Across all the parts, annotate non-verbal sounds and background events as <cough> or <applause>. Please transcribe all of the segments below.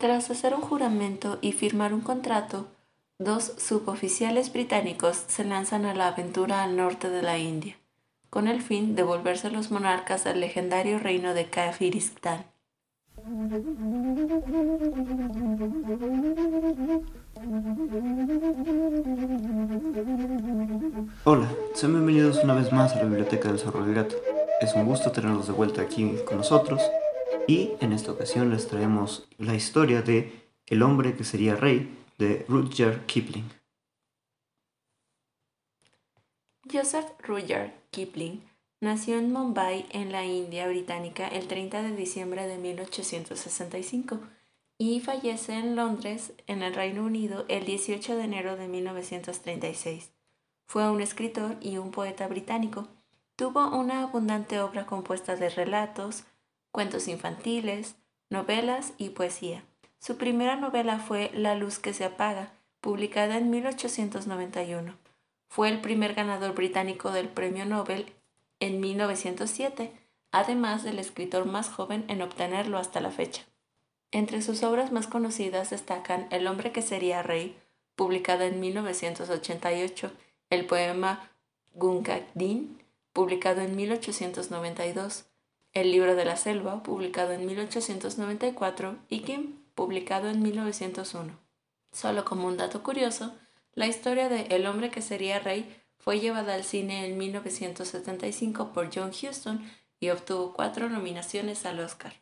Tras hacer un juramento y firmar un contrato, dos suboficiales británicos se lanzan a la aventura al norte de la India, con el fin de volverse los monarcas del legendario reino de Kafiristán. Hola, sean bienvenidos una vez más a la Biblioteca del Zorro del Gato. Es un gusto tenerlos de vuelta aquí con nosotros y en esta ocasión les traemos la historia de El hombre que sería rey de Rudyard Kipling. Joseph Rudyard Kipling nació en Mumbai, en la India británica, el 30 de diciembre de 1865 y fallece en Londres, en el Reino Unido, el 18 de enero de 1936. Fue un escritor y un poeta británico. Tuvo una abundante obra compuesta de relatos, cuentos infantiles, novelas y poesía. Su primera novela fue La luz que se apaga, publicada en 1891. Fue el primer ganador británico del Premio Nobel en 1907, además del escritor más joven en obtenerlo hasta la fecha. Entre sus obras más conocidas destacan El hombre que sería rey, publicada en 1988, el poema Gunga Din, publicado en 1892, el libro de la selva, publicado en 1894, y Kim, publicado en 1901. Solo como un dato curioso, la historia de El hombre que sería rey fue llevada al cine en 1975 por John Huston y obtuvo cuatro nominaciones al Oscar.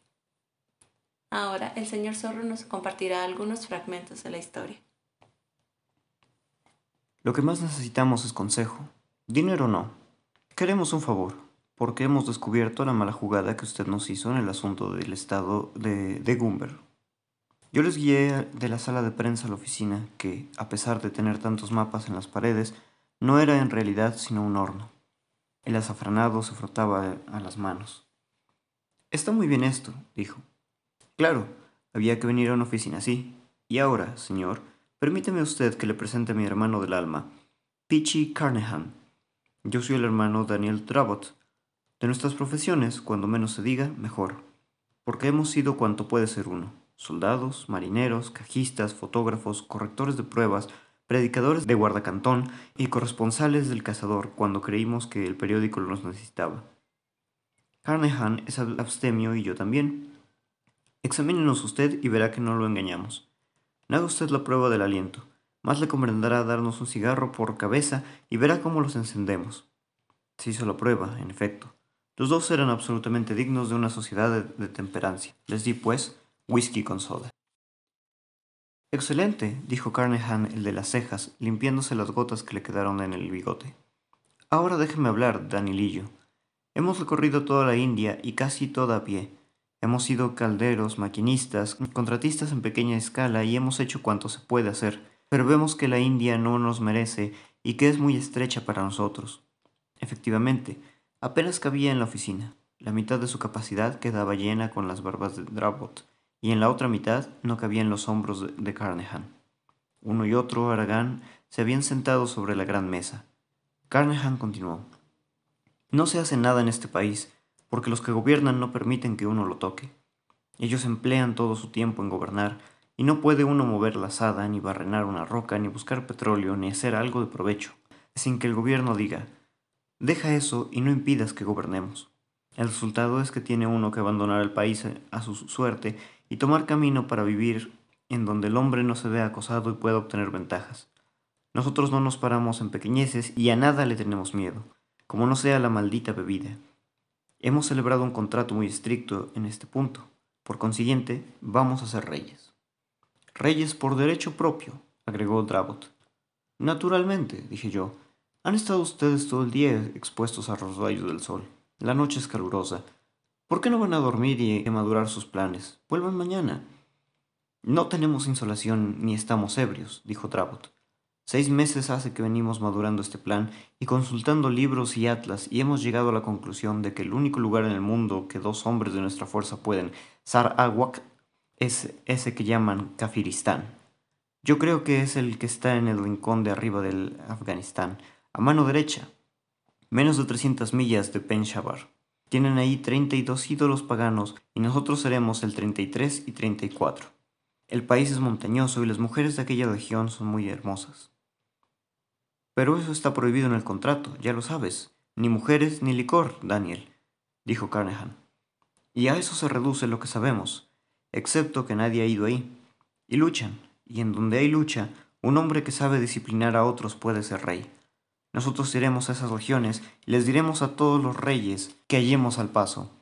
Ahora el señor Zorro nos compartirá algunos fragmentos de la historia. Lo que más necesitamos es consejo. Dinero no. Queremos un favor porque hemos descubierto la mala jugada que usted nos hizo en el asunto del estado de, de Gumber. Yo les guié de la sala de prensa a la oficina, que, a pesar de tener tantos mapas en las paredes, no era en realidad sino un horno. El azafranado se frotaba a las manos. Está muy bien esto, dijo. Claro, había que venir a una oficina así. Y ahora, señor, permíteme usted que le presente a mi hermano del alma, Peachy Carnahan. Yo soy el hermano Daniel Drabot, de nuestras profesiones, cuando menos se diga, mejor, porque hemos sido cuanto puede ser uno, soldados, marineros, cajistas, fotógrafos, correctores de pruebas, predicadores de guardacantón y corresponsales del cazador cuando creímos que el periódico nos necesitaba. Carnehan es abstemio y yo también. Examínenos usted y verá que no lo engañamos. Haga usted la prueba del aliento. Más le convendrá darnos un cigarro por cabeza y verá cómo los encendemos. Se hizo la prueba, en efecto. Los dos eran absolutamente dignos de una sociedad de, temperancia. Les di, pues, whisky con soda. Excelente, dijo Carnehan, el de las cejas, limpiándose las gotas que le quedaron en el bigote. Ahora déjeme hablar, Danilillo. Hemos recorrido toda la India y casi toda a pie. Hemos sido calderos, maquinistas, contratistas en pequeña escala y hemos hecho cuanto se puede hacer, pero vemos que la India no nos merece y que es muy estrecha para nosotros. Efectivamente, Apenas cabía en la oficina. La mitad de su capacidad quedaba llena con las barbas de Drabot, y en la otra mitad no cabían los hombros de, Carnehan. Uno y otro, Aragán, se habían sentado sobre la gran mesa. Carnehan continuó. No se hace nada en este país, porque los que gobiernan no permiten que uno lo toque. Ellos emplean todo su tiempo en gobernar, y no puede uno mover la asada, ni barrenar una roca, ni buscar petróleo, ni hacer algo de provecho, sin que el gobierno diga, Deja eso y no impidas que gobernemos. El resultado es que tiene uno que abandonar el país a su suerte y tomar camino para vivir en donde el hombre no se vea acosado y pueda obtener ventajas. Nosotros no nos paramos en pequeñeces y a nada le tenemos miedo, como no sea la maldita bebida. Hemos celebrado un contrato muy estricto en este punto. Por consiguiente, vamos a ser reyes. Reyes por derecho propio, agregó Drabot. Naturalmente, dije yo, han estado ustedes todo el día expuestos a los rayos del sol. La noche es calurosa. ¿Por qué no van a dormir y a madurar sus planes? Vuelvan mañana. No tenemos insolación ni estamos ebrios, dijo Trabot. Seis meses hace que venimos madurando este plan y consultando libros y atlas y hemos llegado a la conclusión de que el único lugar en el mundo que dos hombres de nuestra fuerza pueden Sarawak es ese que llaman Kafiristán. Yo creo que es el que está en el rincón de arriba del Afganistán, a mano derecha, menos de 300 millas de Penshabar. Tienen ahí 32 ídolos paganos y nosotros seremos el 33 y 34. El país es montañoso y las mujeres de aquella región son muy hermosas. Pero eso está prohibido en el contrato, ya lo sabes. Ni mujeres ni licor, Daniel, dijo Carnehan. Y a eso se reduce lo que sabemos, excepto que nadie ha ido ahí. Y luchan, y en donde hay lucha, un hombre que sabe disciplinar a otros puede ser rey. Nosotros iremos a esas regiones y les diremos a todos los reyes que hallemos al paso.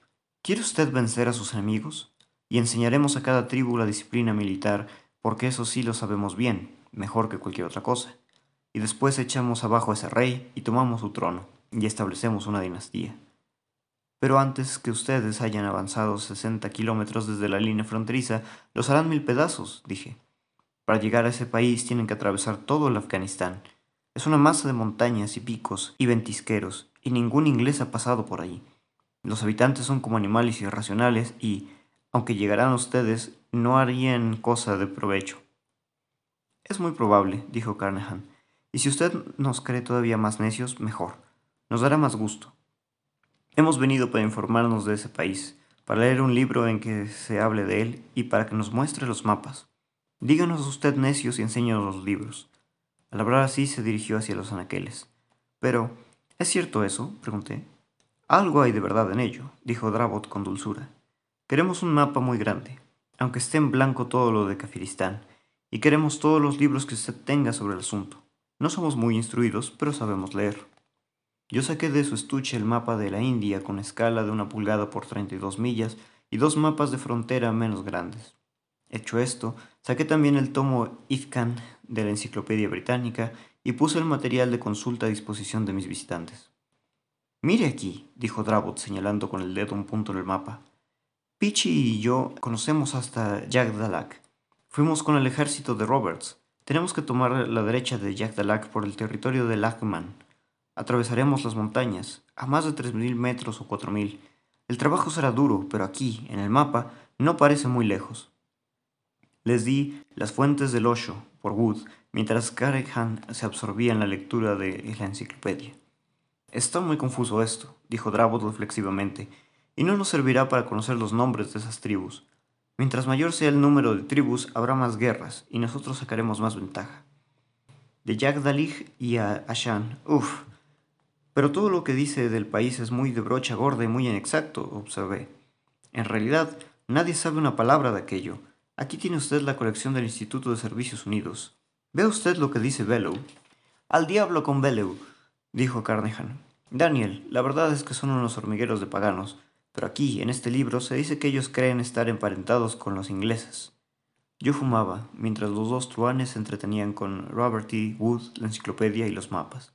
¿Quiere usted vencer a sus enemigos? Y enseñaremos a cada tribu la disciplina militar, porque eso sí lo sabemos bien, mejor que cualquier otra cosa. Y después echamos abajo a ese rey y tomamos su trono, y establecemos una dinastía. Pero antes que ustedes hayan avanzado 60 kilómetros desde la línea fronteriza, los harán mil pedazos, dije. Para llegar a ese país tienen que atravesar todo el Afganistán. Es una masa de montañas y picos y ventisqueros, y ningún inglés ha pasado por allí. Los habitantes son como animales irracionales y, aunque llegaran ustedes, no harían cosa de provecho. Es muy probable, dijo Carnahan, y si usted nos cree todavía más necios, mejor. Nos dará más gusto. Hemos venido para informarnos de ese país, para leer un libro en que se hable de él y para que nos muestre los mapas. Díganos usted necios y enséñanos los libros. Al hablar así se dirigió hacia los anaqueles. Pero, ¿es cierto eso? pregunté. Algo hay de verdad en ello, dijo Dravot con dulzura. Queremos un mapa muy grande, aunque esté en blanco todo lo de Kafiristán, y queremos todos los libros que usted tenga sobre el asunto. No somos muy instruidos, pero sabemos leer. Yo saqué de su estuche el mapa de la India con escala de una pulgada por 32 millas y dos mapas de frontera menos grandes. Hecho esto, saqué también el tomo Ifkan de la Enciclopedia Británica y puse el material de consulta a disposición de mis visitantes. Mire aquí, dijo Dravot señalando con el dedo un punto en el mapa. Pichi y yo conocemos hasta Jagdalak. Fuimos con el ejército de Roberts. Tenemos que tomar la derecha de Jagdalak por el territorio de Lachman. Atravesaremos las montañas, a más de 3.000 metros o 4.000. El trabajo será duro, pero aquí, en el mapa, no parece muy lejos. Les di Las Fuentes del Osho por Wood, mientras Carehan se absorbía en la lectura de la enciclopedia. Está muy confuso esto, dijo Dravot reflexivamente, y no nos servirá para conocer los nombres de esas tribus. Mientras mayor sea el número de tribus, habrá más guerras, y nosotros sacaremos más ventaja. De Dalig y a Ashan, uff. Pero todo lo que dice del país es muy de brocha gorda y muy inexacto, observé. En realidad, nadie sabe una palabra de aquello, Aquí tiene usted la colección del Instituto de Servicios Unidos. ¿Ve usted lo que dice Bellew? Al diablo con Bellew, dijo Carnehan. Daniel, la verdad es que son unos hormigueros de paganos, pero aquí, en este libro, se dice que ellos creen estar emparentados con los ingleses. Yo fumaba, mientras los dos truanes se entretenían con Robert E. Wood, la enciclopedia y los mapas.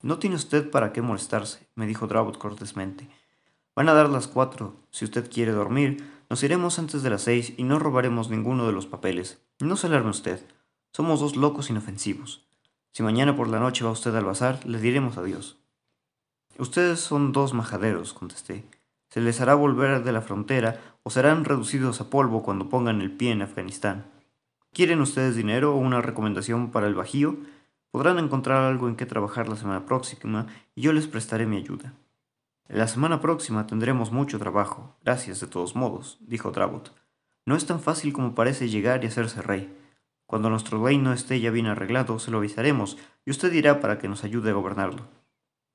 No tiene usted para qué molestarse, me dijo Dravot cortésmente. Van a dar las cuatro. Si usted quiere dormir, nos iremos antes de las seis y no robaremos ninguno de los papeles. No se alarme usted. Somos dos locos inofensivos. Si mañana por la noche va usted al bazar, le diremos adiós. Ustedes son dos majaderos, contesté. Se les hará volver de la frontera o serán reducidos a polvo cuando pongan el pie en Afganistán. ¿Quieren ustedes dinero o una recomendación para el Bajío? Podrán encontrar algo en que trabajar la semana próxima y yo les prestaré mi ayuda. La semana próxima tendremos mucho trabajo, gracias de todos modos, dijo Dravot. No es tan fácil como parece llegar y hacerse rey. Cuando nuestro reino esté ya bien arreglado, se lo avisaremos y usted dirá para que nos ayude a gobernarlo.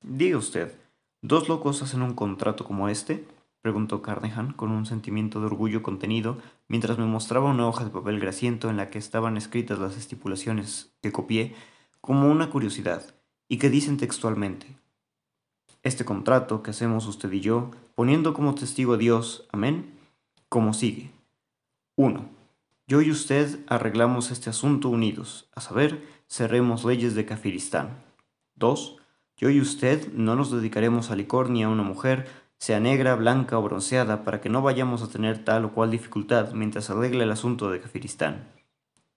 Diga usted, ¿dos locos hacen un contrato como este? preguntó Carnehan con un sentimiento de orgullo contenido mientras me mostraba una hoja de papel grasiento en la que estaban escritas las estipulaciones que copié como una curiosidad y que dicen textualmente este contrato que hacemos usted y yo, poniendo como testigo a Dios, amén, como sigue. 1. Yo y usted arreglamos este asunto unidos, a saber, cerremos leyes de Kafiristán. 2. Yo y usted no nos dedicaremos a licor ni a una mujer, sea negra, blanca o bronceada, para que no vayamos a tener tal o cual dificultad mientras arregle el asunto de Kafiristán.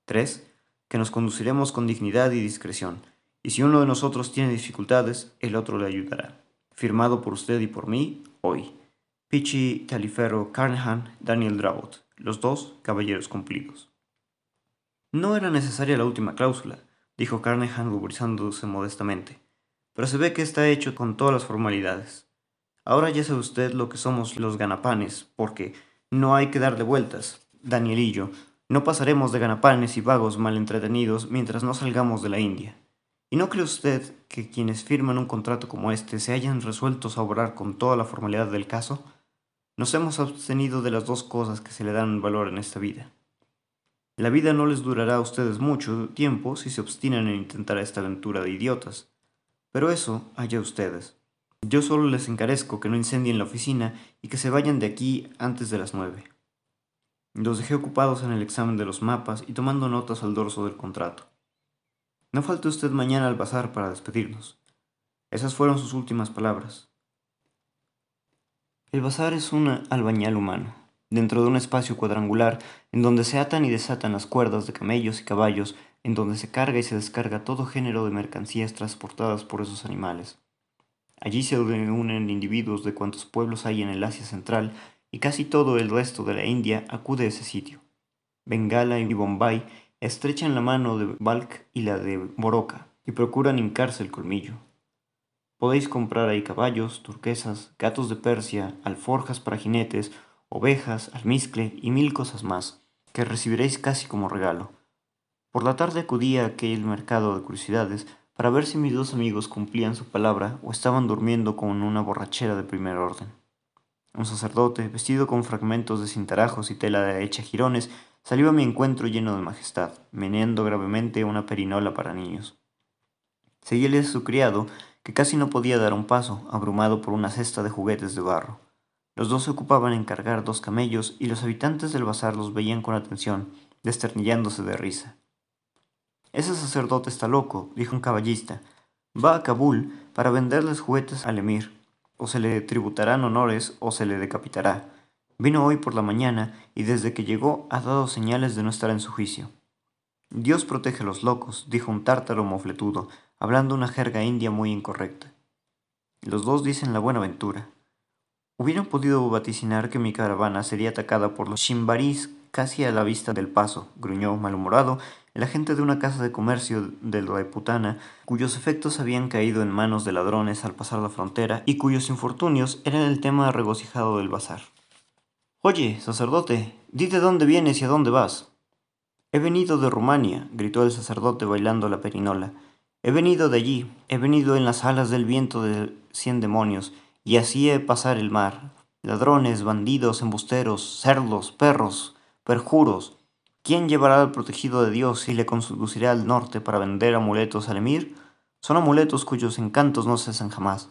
3. Que nos conduciremos con dignidad y discreción, y si uno de nosotros tiene dificultades, el otro le ayudará firmado por usted y por mí hoy. Pichi Taliferro Carnahan, Daniel Dravot, los dos caballeros cumplidos. No era necesaria la última cláusula, dijo Carnahan ruborizándose modestamente, pero se ve que está hecho con todas las formalidades. Ahora ya sabe usted lo que somos los ganapanes, porque no hay que darle vueltas, Danielillo, No pasaremos de ganapanes y vagos mal entretenidos mientras no salgamos de la India. ¿Y no cree usted que quienes firman un contrato como este se hayan resueltos a obrar con toda la formalidad del caso? Nos hemos abstenido de las dos cosas que se le dan valor en esta vida. La vida no les durará a ustedes mucho tiempo si se obstinan en intentar esta aventura de idiotas. Pero eso, allá ustedes. Yo solo les encarezco que no incendien la oficina y que se vayan de aquí antes de las nueve. Los dejé ocupados en el examen de los mapas y tomando notas al dorso del contrato. No falte usted mañana al bazar para despedirnos. Esas fueron sus últimas palabras. El bazar es un albañal humano, dentro de un espacio cuadrangular en donde se atan y desatan las cuerdas de camellos y caballos, en donde se carga y se descarga todo género de mercancías transportadas por esos animales. Allí se reúnen individuos de cuantos pueblos hay en el Asia Central y casi todo el resto de la India acude a ese sitio. Bengala y Bombay estrechan la mano de Balk y la de Boroca y procuran hincarse el colmillo. Podéis comprar ahí caballos, turquesas, gatos de Persia, alforjas para jinetes, ovejas, almizcle y mil cosas más, que recibiréis casi como regalo. Por la tarde acudí a aquel mercado de curiosidades para ver si mis dos amigos cumplían su palabra o estaban durmiendo con una borrachera de primer orden. Un sacerdote, vestido con fragmentos de cintarajos y tela de hecha jirones, salió a mi encuentro lleno de majestad, meneando gravemente una perinola para niños. Seguíle a su criado, que casi no podía dar un paso, abrumado por una cesta de juguetes de barro. Los dos se ocupaban en cargar dos camellos y los habitantes del bazar los veían con atención, desternillándose de risa. Ese sacerdote está loco, dijo un caballista. Va a Kabul para venderles juguetes al emir. O se le tributarán honores o se le decapitará. Vino hoy por la mañana y desde que llegó ha dado señales de no estar en su juicio. Dios protege a los locos, dijo un tártaro mofletudo, hablando una jerga india muy incorrecta. Los dos dicen la buena ventura. Hubieran podido vaticinar que mi caravana sería atacada por los shimbarís casi a la vista del paso, gruñó malhumorado el agente de una casa de comercio de Raiputana, cuyos efectos habían caído en manos de ladrones al pasar la frontera y cuyos infortunios eran el tema regocijado del bazar. Oye, sacerdote, dite dónde vienes y a dónde vas. He venido de Rumania, gritó el sacerdote bailando la perinola. He venido de allí, he venido en las alas del viento de cien demonios, y así he pasar el mar. Ladrones, bandidos, embusteros, cerdos, perros, perjuros, ¿Quién llevará al protegido de Dios y le conducirá al norte para vender amuletos al emir? Son amuletos cuyos encantos no cesan jamás.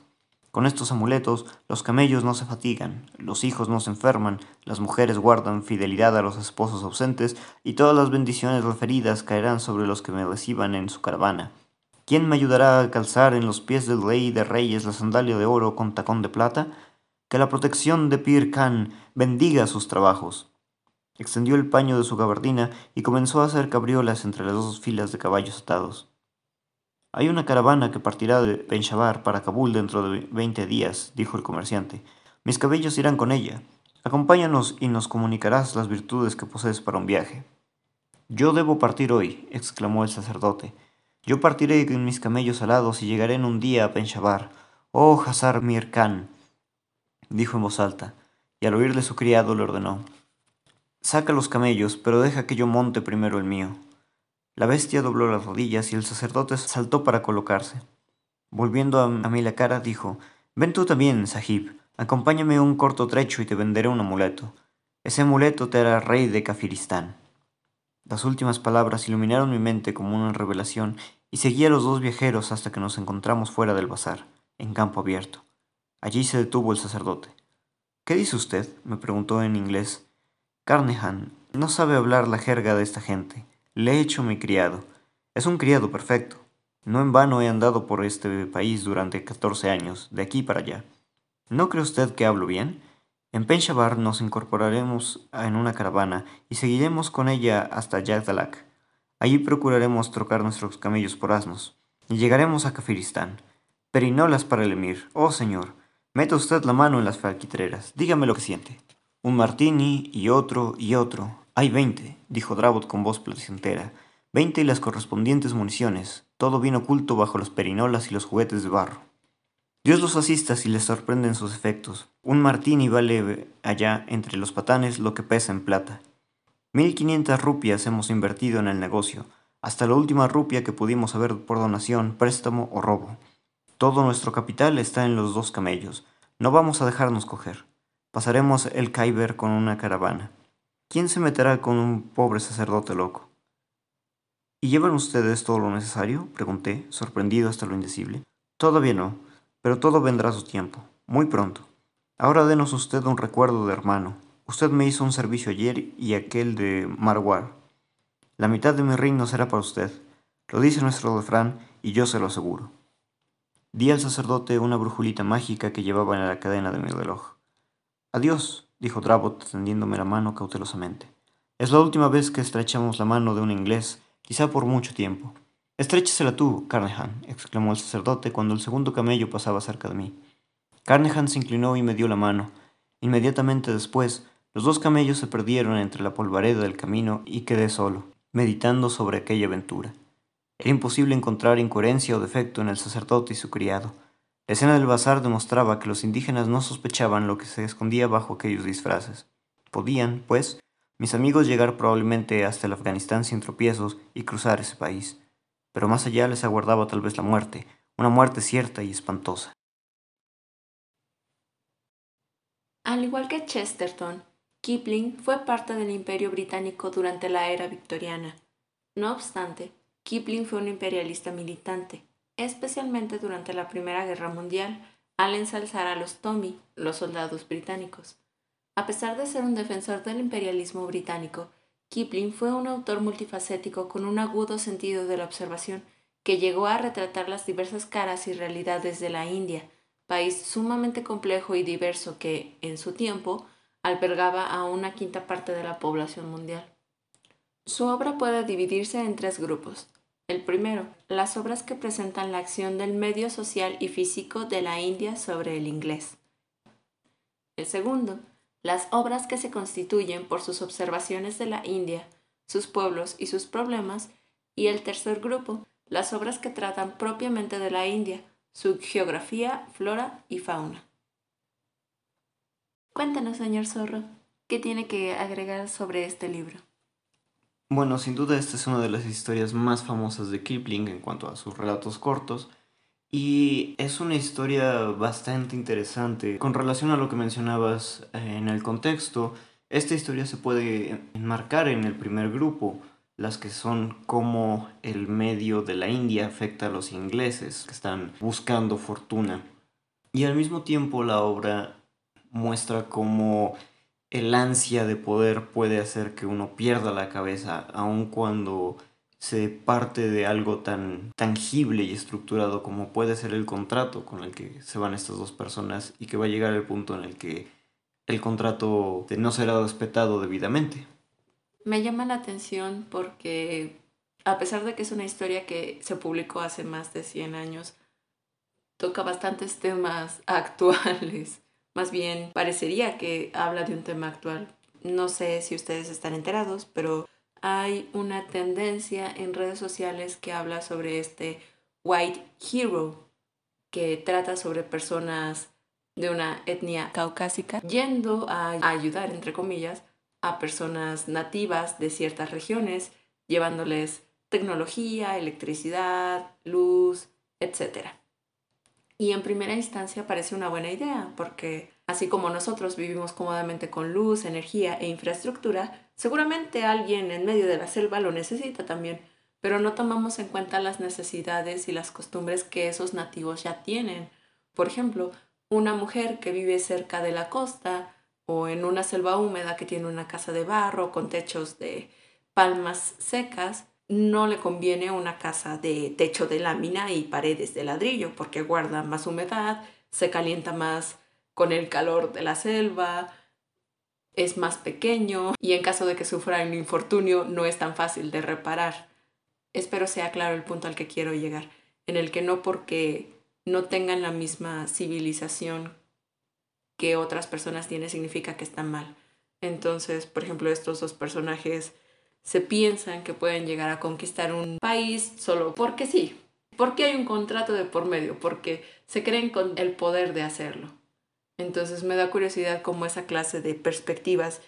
Con estos amuletos los camellos no se fatigan, los hijos no se enferman, las mujeres guardan fidelidad a los esposos ausentes y todas las bendiciones referidas caerán sobre los que me reciban en su caravana. ¿Quién me ayudará a calzar en los pies del rey de reyes la sandalia de oro con tacón de plata? Que la protección de Pir Khan bendiga sus trabajos extendió el paño de su gabardina y comenzó a hacer cabriolas entre las dos filas de caballos atados. Hay una caravana que partirá de Penshabar para Kabul dentro de veinte días, dijo el comerciante. Mis cabellos irán con ella. Acompáñanos y nos comunicarás las virtudes que posees para un viaje. Yo debo partir hoy, exclamó el sacerdote. Yo partiré con mis camellos alados y llegaré en un día a Penshabar. Oh, Hazar Mir Khan, dijo en voz alta, y al oírle su criado le ordenó. Saca los camellos, pero deja que yo monte primero el mío. La bestia dobló las rodillas y el sacerdote saltó para colocarse. Volviendo a, mí la cara, dijo, Ven tú también, Sahib, acompáñame un corto trecho y te venderé un amuleto. Ese amuleto te hará rey de Kafiristán. Las últimas palabras iluminaron mi mente como una revelación y seguí a los dos viajeros hasta que nos encontramos fuera del bazar, en campo abierto. Allí se detuvo el sacerdote. ¿Qué dice usted? me preguntó en inglés. Carnehan no sabe hablar la jerga de esta gente. Le he hecho mi criado. Es un criado perfecto. No en vano he andado por este país durante catorce años, de aquí para allá. ¿No cree usted que hablo bien? En Penshabar nos incorporaremos en una caravana y seguiremos con ella hasta Yagdalak. Allí procuraremos trocar nuestros camellos por asnos y llegaremos a Kafiristán. Perinolas para el emir. Oh, señor, meta usted la mano en las falquitreras. Dígame lo que siente. Un martini y otro y otro. Hay veinte, dijo Dravot con voz placentera. Veinte y las correspondientes municiones, todo bien oculto bajo las perinolas y los juguetes de barro. Dios los asista si les sorprenden sus efectos. Un martini vale allá entre los patanes lo que pesa en plata. 1500 rupias hemos invertido en el negocio, hasta la última rupia que pudimos haber por donación, préstamo o robo. Todo nuestro capital está en los dos camellos. No vamos a dejarnos coger. Pasaremos el Khyber con una caravana. ¿Quién se meterá con un pobre sacerdote loco? ¿Y llevan ustedes todo lo necesario? pregunté, sorprendido hasta lo indecible. Todavía no, pero todo vendrá a su tiempo, muy pronto. Ahora denos usted un recuerdo de hermano. Usted me hizo un servicio ayer y aquel de Marwar. La mitad de mi reino será para usted. Lo dice nuestro refrán y yo se lo aseguro. Di al sacerdote una brujulita mágica que llevaba en la cadena de mi reloj. Adiós, dijo Dravot tendiéndome la mano cautelosamente. Es la última vez que estrechamos la mano de un inglés, quizá por mucho tiempo. Estréchesela tú, Carnehan, exclamó el sacerdote cuando el segundo camello pasaba cerca de mí. Carnehan se inclinó y me dio la mano. Inmediatamente después, los dos camellos se perdieron entre la polvareda del camino y quedé solo, meditando sobre aquella aventura. Era imposible encontrar incoherencia o defecto en el sacerdote y su criado. La escena del bazar demostraba que los indígenas no sospechaban lo que se escondía bajo aquellos disfraces. Podían, pues, mis amigos llegar probablemente hasta el Afganistán sin tropiezos y cruzar ese país. Pero más allá les aguardaba tal vez la muerte, una muerte cierta y espantosa. Al igual que Chesterton, Kipling fue parte del imperio británico durante la era victoriana. No obstante, Kipling fue un imperialista militante especialmente durante la Primera Guerra Mundial, al ensalzar a los Tommy, los soldados británicos. A pesar de ser un defensor del imperialismo británico, Kipling fue un autor multifacético con un agudo sentido de la observación que llegó a retratar las diversas caras y realidades de la India, país sumamente complejo y diverso que, en su tiempo, albergaba a una quinta parte de la población mundial. Su obra puede dividirse en tres grupos. El primero, las obras que presentan la acción del medio social y físico de la India sobre el inglés. El segundo, las obras que se constituyen por sus observaciones de la India, sus pueblos y sus problemas. Y el tercer grupo, las obras que tratan propiamente de la India, su geografía, flora y fauna. Cuéntanos, señor Zorro, ¿qué tiene que agregar sobre este libro? Bueno, sin duda esta es una de las historias más famosas de Kipling en cuanto a sus relatos cortos. Y es una historia bastante interesante. Con relación a lo que mencionabas eh, en el contexto, esta historia se puede enmarcar en el primer grupo, las que son cómo el medio de la India afecta a los ingleses que están buscando fortuna. Y al mismo tiempo la obra muestra cómo el ansia de poder puede hacer que uno pierda la cabeza, aun cuando se parte de algo tan tangible y estructurado como puede ser el contrato con el que se van estas dos personas y que va a llegar el punto en el que el contrato no será respetado debidamente. Me llama la atención porque a pesar de que es una historia que se publicó hace más de 100 años, toca bastantes temas <laughs> actuales más bien parecería que habla de un tema actual. No sé si ustedes están enterados, pero hay una tendencia en redes sociales que habla sobre este White Hero, que trata sobre personas de una etnia caucásica yendo a ayudar, entre comillas, a personas nativas de ciertas regiones, llevándoles tecnología, electricidad, luz, etc. Y en primera instancia parece una buena idea, porque así como nosotros vivimos cómodamente con luz, energía e infraestructura, seguramente alguien en medio de la selva lo necesita también, pero no tomamos en cuenta las necesidades y las costumbres que esos nativos ya tienen. Por ejemplo, una mujer que vive cerca de la costa o en una selva húmeda que tiene una casa de barro con techos de palmas secas, no le conviene una casa de techo de lámina y paredes de ladrillo porque guarda más humedad, se calienta más con el calor de la selva, es más pequeño y en caso de que sufra un infortunio no es tan fácil de reparar. Espero sea claro el punto al que quiero llegar, en el que no porque no tengan la misma civilización que otras personas tienen significa que están mal. Entonces, por ejemplo, estos dos personajes se piensan que pueden llegar a conquistar un país solo porque sí. Porque hay un contrato de por medio, porque se creen con el poder de hacerlo. Entonces me da curiosidad cómo esa clase de perspectivas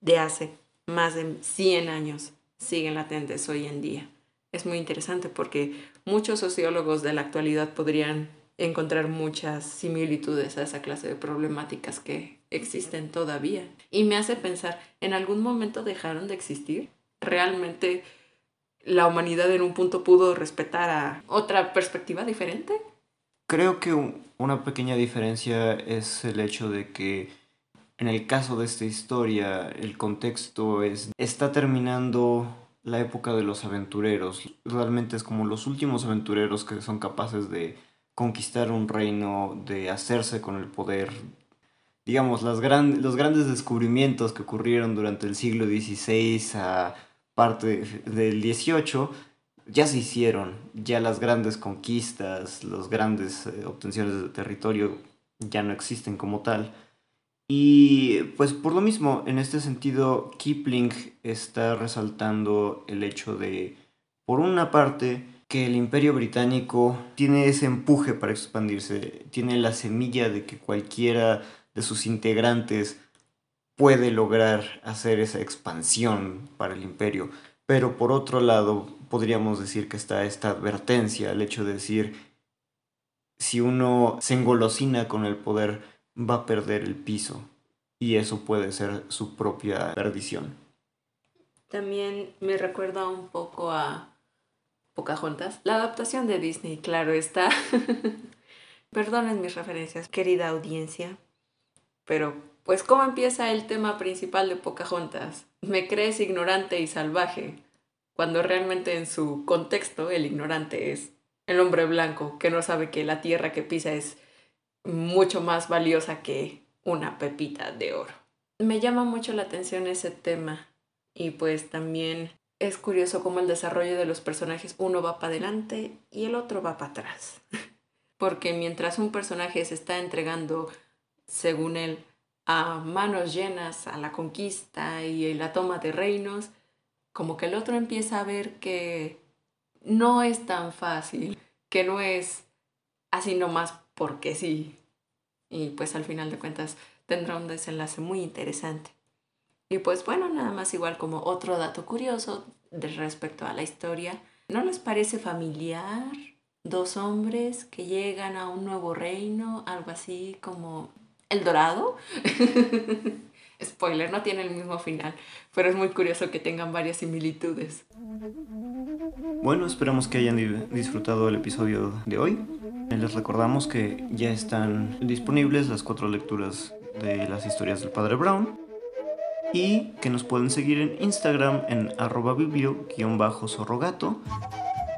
de hace más de 100 años siguen latentes hoy en día. Es muy interesante porque muchos sociólogos de la actualidad podrían encontrar muchas similitudes a esa clase de problemáticas que existen todavía. Y me hace pensar, ¿en algún momento dejaron de existir? ¿Realmente la humanidad en un punto pudo respetar a otra perspectiva diferente? Creo que una pequeña diferencia es el hecho de que en el caso de esta historia el contexto es está terminando la época de los aventureros. Realmente es como los últimos aventureros que son capaces de conquistar un reino, de hacerse con el poder. Digamos, las los grandes descubrimientos que ocurrieron durante el siglo XVI a parte del XVIII ya se hicieron, ya las grandes conquistas, las grandes eh, obtenciones de territorio ya no existen como tal. Y pues por lo mismo, en este sentido, Kipling está resaltando el hecho de, por una parte, que el imperio británico tiene ese empuje para expandirse, tiene la semilla de que cualquiera de sus integrantes puede lograr hacer esa expansión para el imperio. Pero por otro lado, podríamos decir que está esta advertencia, el hecho de decir, si uno se engolosina con el poder, va a perder el piso. Y eso puede ser su propia perdición. También me recuerda un poco a Pocahontas. La adaptación de Disney, claro está. <laughs> Perdonen mis referencias, querida audiencia. Pero, pues, ¿cómo empieza el tema principal de Pocahontas? Me crees ignorante y salvaje, cuando realmente en su contexto el ignorante es el hombre blanco que no sabe que la tierra que pisa es mucho más valiosa que una pepita de oro. Me llama mucho la atención ese tema y pues también es curioso cómo el desarrollo de los personajes uno va para adelante y el otro va para atrás. <laughs> Porque mientras un personaje se está entregando, según él, a manos llenas a la conquista y la toma de reinos, como que el otro empieza a ver que no es tan fácil, que no es así nomás porque sí. Y pues al final de cuentas tendrá un desenlace muy interesante. Y pues bueno, nada más igual como otro dato curioso de respecto a la historia. ¿No les parece familiar? Dos hombres que llegan a un nuevo reino, algo así como El Dorado. <laughs> Spoiler, no tiene el mismo final, pero es muy curioso que tengan varias similitudes. Bueno, esperamos que hayan disfrutado el episodio de hoy. Les recordamos que ya están disponibles las cuatro lecturas de las historias del Padre Brown y que nos pueden seguir en Instagram en arroba biblio-zorrogato.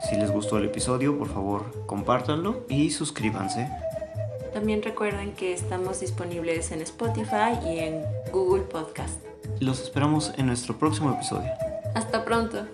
Si les gustó el episodio, por favor, compártanlo y suscríbanse. También recuerden que estamos disponibles en Spotify y en Google Podcast. Los esperamos en nuestro próximo episodio. Hasta pronto.